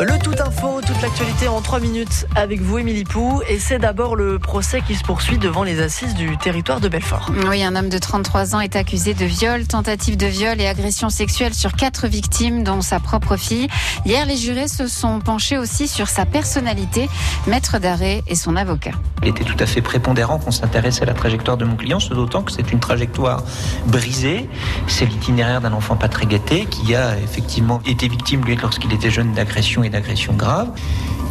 Le tout info, toute l'actualité en 3 minutes avec vous, Émilie Pou. Et c'est d'abord le procès qui se poursuit devant les assises du territoire de Belfort. Oui, un homme de 33 ans est accusé de viol, tentative de viol et agression sexuelle sur quatre victimes, dont sa propre fille. Hier, les jurés se sont penchés aussi sur sa personnalité, maître d'arrêt et son avocat. Il était tout à fait prépondérant qu'on s'intéresse à la trajectoire de mon client, ce d'autant que c'est une trajectoire brisée. C'est l'itinéraire d'un enfant pas très gâté qui a effectivement été victime, lui, lorsqu'il était jeune, d'agression d'agression grave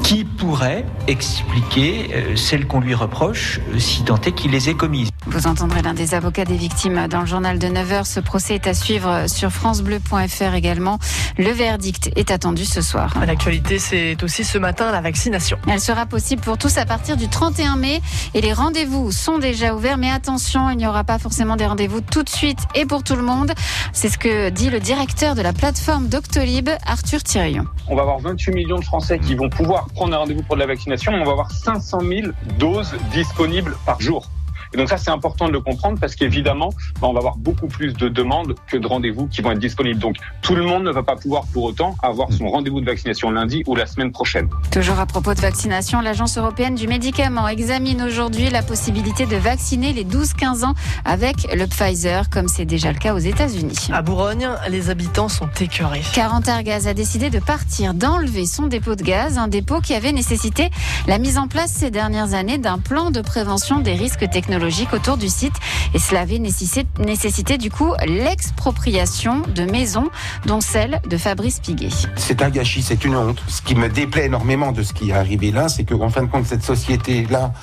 qui pourrait expliquer euh, celle qu'on lui reproche euh, si tant est qu'il les ait commises. Vous entendrez l'un des avocats des victimes dans le journal de 9h. Ce procès est à suivre sur francebleu.fr également. Le verdict est attendu ce soir. L'actualité, c'est aussi ce matin la vaccination. Elle sera possible pour tous à partir du 31 mai et les rendez-vous sont déjà ouverts. Mais attention, il n'y aura pas forcément des rendez-vous tout de suite et pour tout le monde. C'est ce que dit le directeur de la plateforme Doctolib, Arthur Thirion. On va avoir 28 millions de Français qui vont pouvoir prendre un rendez-vous pour de la vaccination. On va avoir 500 000 doses disponibles par jour. Et donc ça, c'est important de le comprendre parce qu'évidemment, bah, on va avoir beaucoup plus de demandes que de rendez-vous qui vont être disponibles. Donc tout le monde ne va pas pouvoir pour autant avoir son rendez-vous de vaccination lundi ou la semaine prochaine. Toujours à propos de vaccination, l'Agence européenne du médicament examine aujourd'hui la possibilité de vacciner les 12-15 ans avec le Pfizer, comme c'est déjà le cas aux États-Unis. À Bourgogne, les habitants sont écœurés. Carentar-Gaz a décidé de partir, d'enlever son dépôt de gaz, un dépôt qui avait nécessité la mise en place ces dernières années d'un plan de prévention des risques technologiques autour du site. Et cela avait nécessité, du coup l'expropriation de maisons, dont celle de Fabrice Piguet. C'est un gâchis, c'est une honte. Ce qui me déplaît énormément de ce qui est arrivé là, c'est qu'en fin de compte, cette société-là,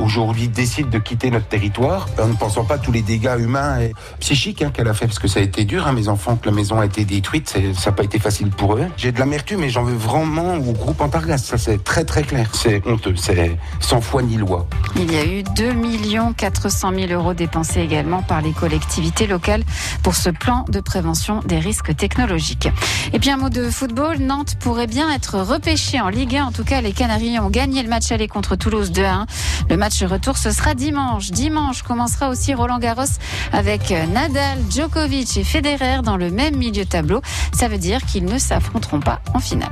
aujourd'hui, décide de quitter notre territoire en ne pensant pas tous les dégâts humains et psychiques hein, qu'elle a fait, parce que ça a été dur, hein, mes enfants, que la maison a été détruite, ça n'a pas été facile pour eux. J'ai de l'amertume, mais j'en veux vraiment au groupe Antargas, ça c'est très très clair. C'est honteux, c'est sans foi ni loi. Il y a eu 2 millions 400 000 euros dépensés également par les collectivités locales pour ce plan de prévention des risques technologiques. Et puis un mot de football, Nantes pourrait bien être repêché en Ligue 1. En tout cas, les Canaries ont gagné le match aller contre Toulouse 2-1. Le match retour, ce sera dimanche. Dimanche commencera aussi Roland Garros avec Nadal, Djokovic et Federer dans le même milieu tableau. Ça veut dire qu'ils ne s'affronteront pas en finale.